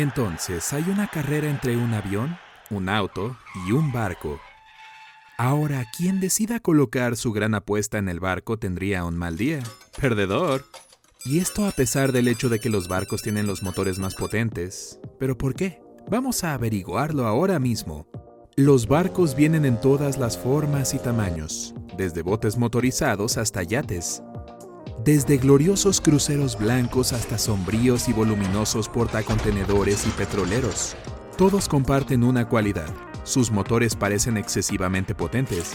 Entonces, hay una carrera entre un avión, un auto y un barco. Ahora, quien decida colocar su gran apuesta en el barco tendría un mal día. Perdedor. Y esto a pesar del hecho de que los barcos tienen los motores más potentes. ¿Pero por qué? Vamos a averiguarlo ahora mismo. Los barcos vienen en todas las formas y tamaños, desde botes motorizados hasta yates. Desde gloriosos cruceros blancos hasta sombríos y voluminosos portacontenedores y petroleros. Todos comparten una cualidad. Sus motores parecen excesivamente potentes,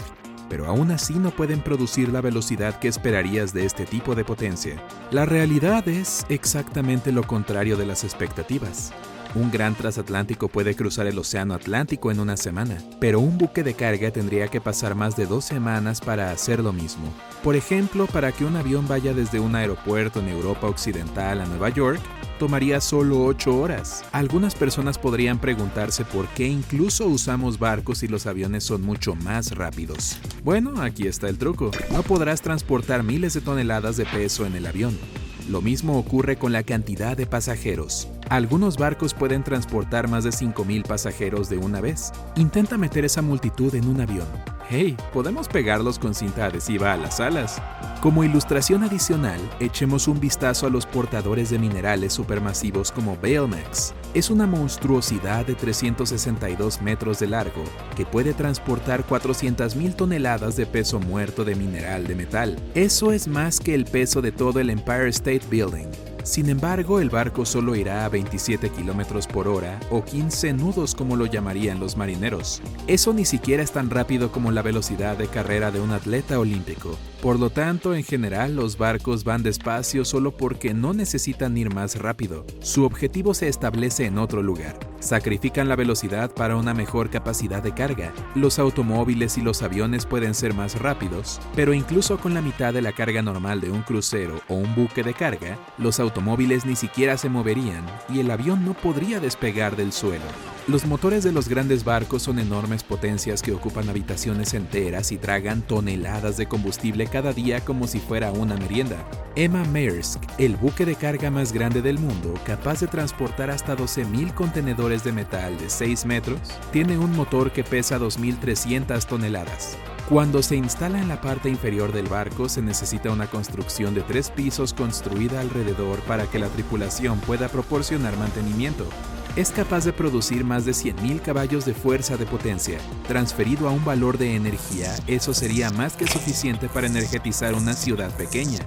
pero aún así no pueden producir la velocidad que esperarías de este tipo de potencia. La realidad es exactamente lo contrario de las expectativas. Un gran transatlántico puede cruzar el Océano Atlántico en una semana, pero un buque de carga tendría que pasar más de dos semanas para hacer lo mismo. Por ejemplo, para que un avión vaya desde un aeropuerto en Europa Occidental a Nueva York, tomaría solo 8 horas. Algunas personas podrían preguntarse por qué incluso usamos barcos y los aviones son mucho más rápidos. Bueno, aquí está el truco. No podrás transportar miles de toneladas de peso en el avión. Lo mismo ocurre con la cantidad de pasajeros. Algunos barcos pueden transportar más de 5.000 pasajeros de una vez. Intenta meter esa multitud en un avión. Hey, podemos pegarlos con cinta adhesiva a las alas. Como ilustración adicional, echemos un vistazo a los portadores de minerales supermasivos como Balemex. Es una monstruosidad de 362 metros de largo que puede transportar 400.000 toneladas de peso muerto de mineral de metal. Eso es más que el peso de todo el Empire State Building. Sin embargo, el barco solo irá a 27 km por hora o 15 nudos como lo llamarían los marineros. Eso ni siquiera es tan rápido como la velocidad de carrera de un atleta olímpico. Por lo tanto, en general los barcos van despacio solo porque no necesitan ir más rápido. Su objetivo se establece en otro lugar. Sacrifican la velocidad para una mejor capacidad de carga. Los automóviles y los aviones pueden ser más rápidos, pero incluso con la mitad de la carga normal de un crucero o un buque de carga, los automóviles ni siquiera se moverían y el avión no podría despegar del suelo. Los motores de los grandes barcos son enormes potencias que ocupan habitaciones enteras y tragan toneladas de combustible cada día como si fuera una merienda. Emma Maersk, el buque de carga más grande del mundo, capaz de transportar hasta 12.000 contenedores de metal de 6 metros, tiene un motor que pesa 2.300 toneladas. Cuando se instala en la parte inferior del barco se necesita una construcción de tres pisos construida alrededor para que la tripulación pueda proporcionar mantenimiento es capaz de producir más de 100.000 caballos de fuerza de potencia. Transferido a un valor de energía, eso sería más que suficiente para energetizar una ciudad pequeña.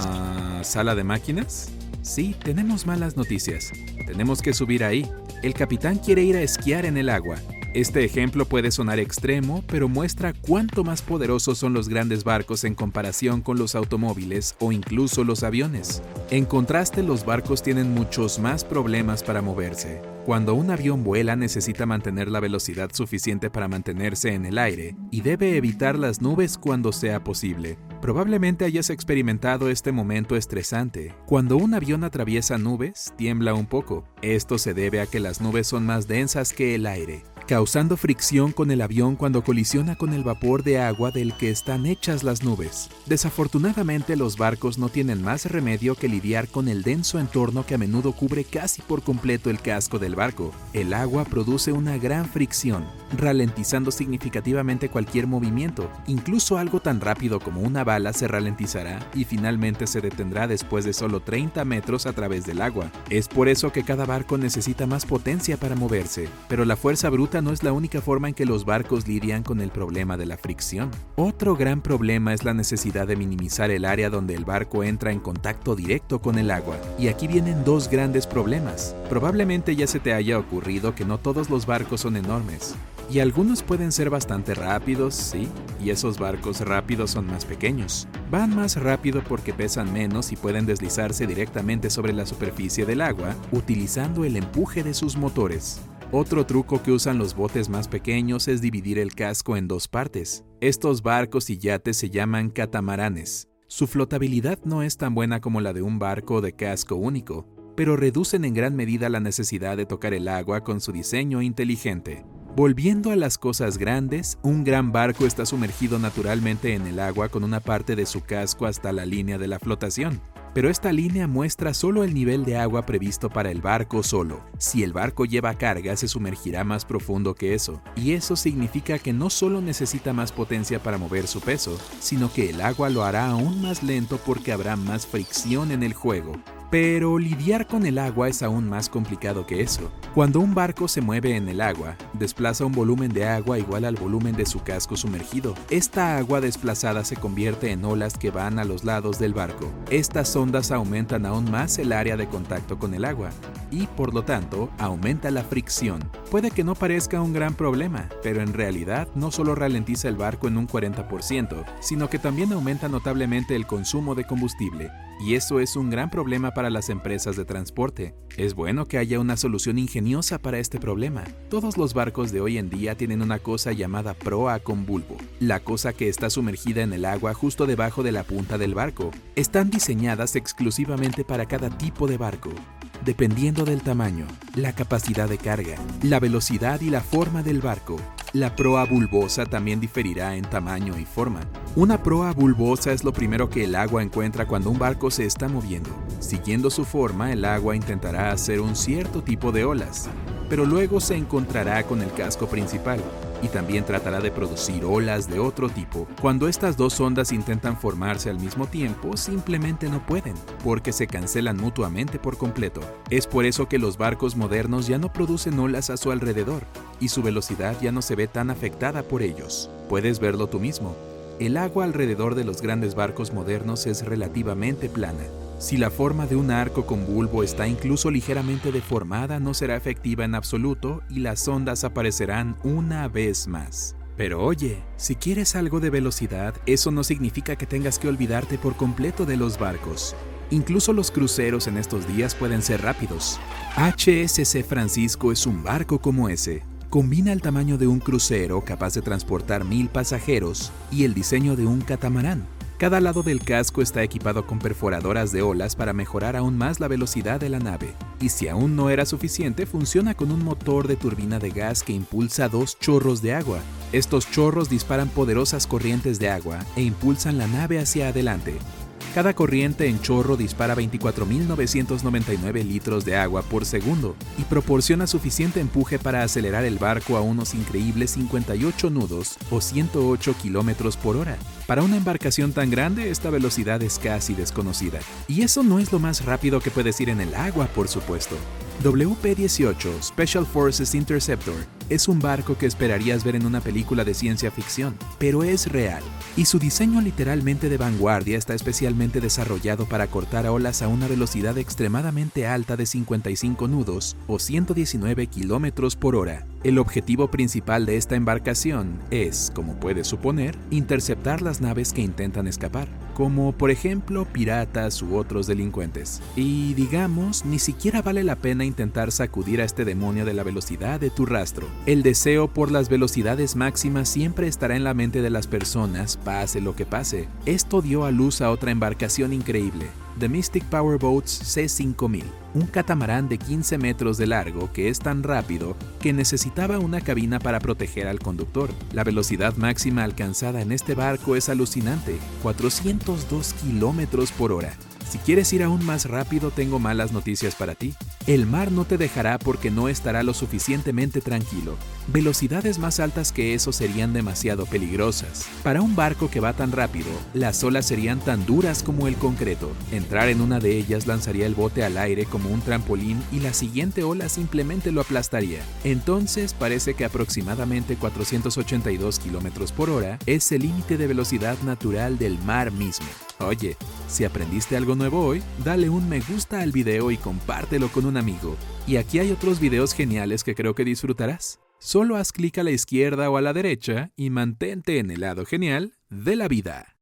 Ah, ¿Sala de máquinas? Sí, tenemos malas noticias. Tenemos que subir ahí. El capitán quiere ir a esquiar en el agua. Este ejemplo puede sonar extremo, pero muestra cuánto más poderosos son los grandes barcos en comparación con los automóviles o incluso los aviones. En contraste, los barcos tienen muchos más problemas para moverse. Cuando un avión vuela necesita mantener la velocidad suficiente para mantenerse en el aire y debe evitar las nubes cuando sea posible. Probablemente hayas experimentado este momento estresante. Cuando un avión atraviesa nubes, tiembla un poco. Esto se debe a que las nubes son más densas que el aire causando fricción con el avión cuando colisiona con el vapor de agua del que están hechas las nubes. Desafortunadamente los barcos no tienen más remedio que lidiar con el denso entorno que a menudo cubre casi por completo el casco del barco. El agua produce una gran fricción, ralentizando significativamente cualquier movimiento. Incluso algo tan rápido como una bala se ralentizará y finalmente se detendrá después de solo 30 metros a través del agua. Es por eso que cada barco necesita más potencia para moverse, pero la fuerza bruta no es la única forma en que los barcos lidian con el problema de la fricción. Otro gran problema es la necesidad de minimizar el área donde el barco entra en contacto directo con el agua. Y aquí vienen dos grandes problemas. Probablemente ya se te haya ocurrido que no todos los barcos son enormes. Y algunos pueden ser bastante rápidos, sí, y esos barcos rápidos son más pequeños. Van más rápido porque pesan menos y pueden deslizarse directamente sobre la superficie del agua utilizando el empuje de sus motores. Otro truco que usan los botes más pequeños es dividir el casco en dos partes. Estos barcos y yates se llaman catamaranes. Su flotabilidad no es tan buena como la de un barco de casco único, pero reducen en gran medida la necesidad de tocar el agua con su diseño inteligente. Volviendo a las cosas grandes, un gran barco está sumergido naturalmente en el agua con una parte de su casco hasta la línea de la flotación. Pero esta línea muestra solo el nivel de agua previsto para el barco solo. Si el barco lleva carga, se sumergirá más profundo que eso, y eso significa que no solo necesita más potencia para mover su peso, sino que el agua lo hará aún más lento porque habrá más fricción en el juego. Pero lidiar con el agua es aún más complicado que eso. Cuando un barco se mueve en el agua, desplaza un volumen de agua igual al volumen de su casco sumergido. Esta agua desplazada se convierte en olas que van a los lados del barco. Estas ondas aumentan aún más el área de contacto con el agua y, por lo tanto, aumenta la fricción. Puede que no parezca un gran problema, pero en realidad no solo ralentiza el barco en un 40%, sino que también aumenta notablemente el consumo de combustible. Y eso es un gran problema para las empresas de transporte. Es bueno que haya una solución ingeniosa para este problema. Todos los barcos de hoy en día tienen una cosa llamada proa con bulbo, la cosa que está sumergida en el agua justo debajo de la punta del barco. Están diseñadas exclusivamente para cada tipo de barco dependiendo del tamaño, la capacidad de carga, la velocidad y la forma del barco. La proa bulbosa también diferirá en tamaño y forma. Una proa bulbosa es lo primero que el agua encuentra cuando un barco se está moviendo. Siguiendo su forma, el agua intentará hacer un cierto tipo de olas, pero luego se encontrará con el casco principal, y también tratará de producir olas de otro tipo. Cuando estas dos ondas intentan formarse al mismo tiempo, simplemente no pueden, porque se cancelan mutuamente por completo. Es por eso que los barcos modernos ya no producen olas a su alrededor, y su velocidad ya no se ve tan afectada por ellos. Puedes verlo tú mismo. El agua alrededor de los grandes barcos modernos es relativamente plana, si la forma de un arco con bulbo está incluso ligeramente deformada, no será efectiva en absoluto y las ondas aparecerán una vez más. Pero oye, si quieres algo de velocidad, eso no significa que tengas que olvidarte por completo de los barcos. Incluso los cruceros en estos días pueden ser rápidos. HSC Francisco es un barco como ese. Combina el tamaño de un crucero capaz de transportar mil pasajeros y el diseño de un catamarán cada lado del casco está equipado con perforadoras de olas para mejorar aún más la velocidad de la nave. Y si aún no era suficiente, funciona con un motor de turbina de gas que impulsa dos chorros de agua. Estos chorros disparan poderosas corrientes de agua e impulsan la nave hacia adelante. Cada corriente en chorro dispara 24.999 litros de agua por segundo y proporciona suficiente empuje para acelerar el barco a unos increíbles 58 nudos o 108 kilómetros por hora. Para una embarcación tan grande, esta velocidad es casi desconocida. Y eso no es lo más rápido que puedes ir en el agua, por supuesto. WP-18 Special Forces Interceptor es un barco que esperarías ver en una película de ciencia ficción, pero es real, y su diseño literalmente de vanguardia está especialmente desarrollado para cortar olas a una velocidad extremadamente alta de 55 nudos o 119 kilómetros por hora. El objetivo principal de esta embarcación es, como puedes suponer, interceptar las naves que intentan escapar, como por ejemplo piratas u otros delincuentes. Y digamos, ni siquiera vale la pena intentar sacudir a este demonio de la velocidad de tu rastro. El deseo por las velocidades máximas siempre estará en la mente de las personas, pase lo que pase. Esto dio a luz a otra embarcación increíble, The Mystic Powerboats C5000, un catamarán de 15 metros de largo que es tan rápido que necesitaba una cabina para proteger al conductor. La velocidad máxima alcanzada en este barco es alucinante, 402 kilómetros por hora. Si quieres ir aún más rápido, tengo malas noticias para ti. El mar no te dejará porque no estará lo suficientemente tranquilo. Velocidades más altas que eso serían demasiado peligrosas. Para un barco que va tan rápido, las olas serían tan duras como el concreto. Entrar en una de ellas lanzaría el bote al aire como un trampolín y la siguiente ola simplemente lo aplastaría. Entonces parece que aproximadamente 482 km por hora es el límite de velocidad natural del mar mismo. Oye, si aprendiste algo nuevo hoy, dale un me gusta al video y compártelo con un amigo. Y aquí hay otros videos geniales que creo que disfrutarás. Solo haz clic a la izquierda o a la derecha y mantente en el lado genial de la vida.